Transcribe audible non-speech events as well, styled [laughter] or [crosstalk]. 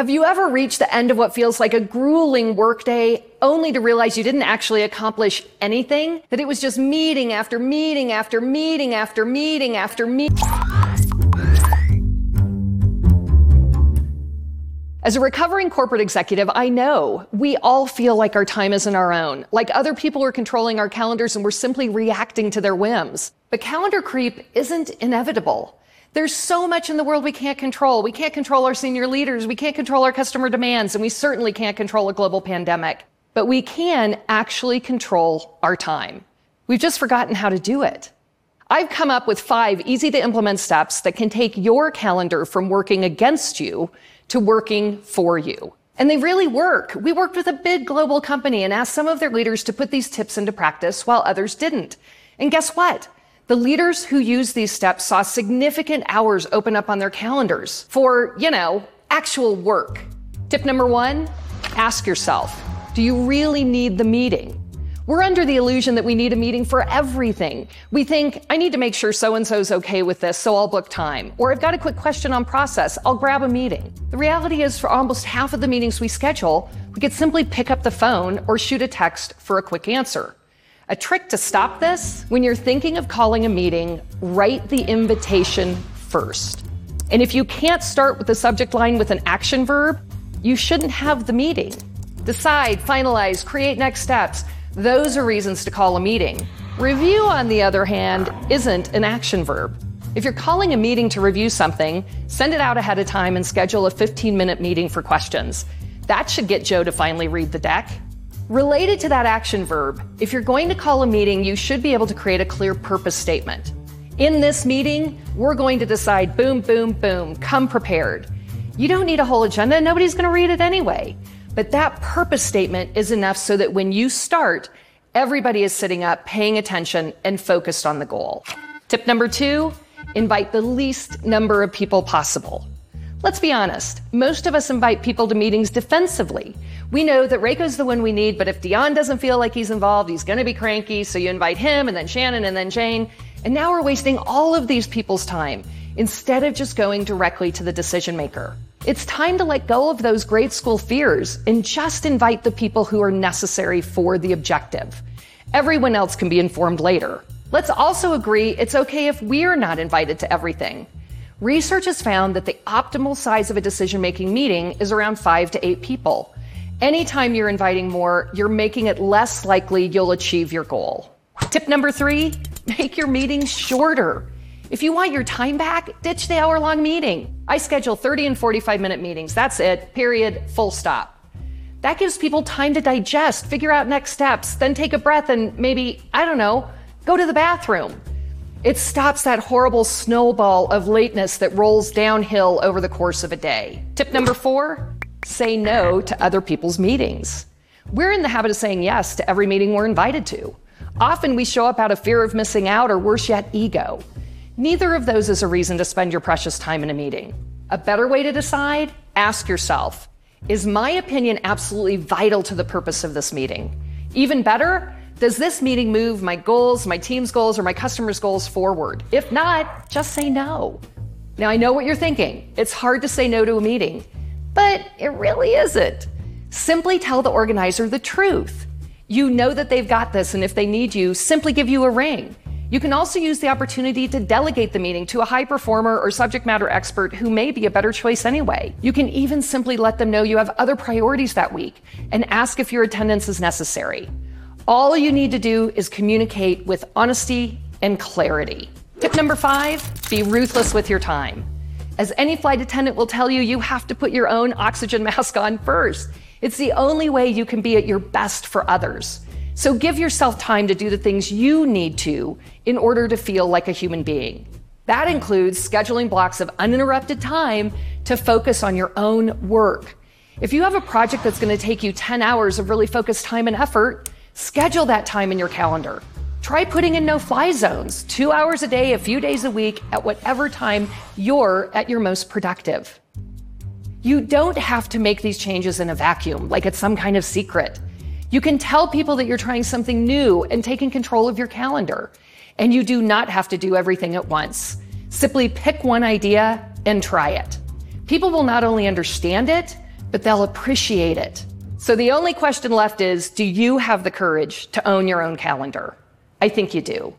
Have you ever reached the end of what feels like a grueling workday only to realize you didn't actually accomplish anything? That it was just meeting after meeting after meeting after meeting after meeting? As a recovering corporate executive, I know we all feel like our time isn't our own, like other people are controlling our calendars and we're simply reacting to their whims. But calendar creep isn't inevitable. There's so much in the world we can't control. We can't control our senior leaders. We can't control our customer demands. And we certainly can't control a global pandemic. But we can actually control our time. We've just forgotten how to do it. I've come up with five easy to implement steps that can take your calendar from working against you to working for you. And they really work. We worked with a big global company and asked some of their leaders to put these tips into practice while others didn't. And guess what? The leaders who used these steps saw significant hours open up on their calendars for, you know, actual work. Tip number one ask yourself do you really need the meeting? We're under the illusion that we need a meeting for everything. We think, I need to make sure so and so's okay with this, so I'll book time. Or I've got a quick question on process, I'll grab a meeting. The reality is, for almost half of the meetings we schedule, we could simply pick up the phone or shoot a text for a quick answer. A trick to stop this when you're thinking of calling a meeting, write the invitation first. And if you can't start with the subject line with an action verb, you shouldn't have the meeting. Decide, finalize, create next steps. Those are reasons to call a meeting. Review, on the other hand, isn't an action verb. If you're calling a meeting to review something, send it out ahead of time and schedule a 15 minute meeting for questions. That should get Joe to finally read the deck. Related to that action verb, if you're going to call a meeting, you should be able to create a clear purpose statement. In this meeting, we're going to decide boom, boom, boom, come prepared. You don't need a whole agenda, nobody's going to read it anyway. But that purpose statement is enough so that when you start, everybody is sitting up, paying attention, and focused on the goal. Tip number two invite the least number of people possible. Let's be honest, most of us invite people to meetings defensively. We know that Reiko's the one we need, but if Dion doesn't feel like he's involved, he's going to be cranky. So you invite him and then Shannon and then Jane. And now we're wasting all of these people's time instead of just going directly to the decision maker. It's time to let go of those grade school fears and just invite the people who are necessary for the objective. Everyone else can be informed later. Let's also agree it's okay if we're not invited to everything. Research has found that the optimal size of a decision making meeting is around five to eight people. Anytime you're inviting more, you're making it less likely you'll achieve your goal. Tip number three [laughs] make your meetings shorter. If you want your time back, ditch the hour long meeting. I schedule 30 and 45 minute meetings. That's it, period, full stop. That gives people time to digest, figure out next steps, then take a breath and maybe, I don't know, go to the bathroom. It stops that horrible snowball of lateness that rolls downhill over the course of a day. Tip number four say no to other people's meetings. We're in the habit of saying yes to every meeting we're invited to. Often we show up out of fear of missing out or worse yet, ego. Neither of those is a reason to spend your precious time in a meeting. A better way to decide? Ask yourself Is my opinion absolutely vital to the purpose of this meeting? Even better, does this meeting move my goals, my team's goals, or my customers' goals forward? If not, just say no. Now, I know what you're thinking. It's hard to say no to a meeting, but it really isn't. Simply tell the organizer the truth. You know that they've got this, and if they need you, simply give you a ring. You can also use the opportunity to delegate the meeting to a high performer or subject matter expert who may be a better choice anyway. You can even simply let them know you have other priorities that week and ask if your attendance is necessary. All you need to do is communicate with honesty and clarity. Tip number five be ruthless with your time. As any flight attendant will tell you, you have to put your own oxygen [laughs] mask on first. It's the only way you can be at your best for others. So give yourself time to do the things you need to in order to feel like a human being. That includes scheduling blocks of uninterrupted time to focus on your own work. If you have a project that's going to take you 10 hours of really focused time and effort, Schedule that time in your calendar. Try putting in no fly zones, two hours a day, a few days a week, at whatever time you're at your most productive. You don't have to make these changes in a vacuum, like it's some kind of secret. You can tell people that you're trying something new and taking control of your calendar. And you do not have to do everything at once. Simply pick one idea and try it. People will not only understand it, but they'll appreciate it. So the only question left is do you have the courage to own your own calendar? I think you do.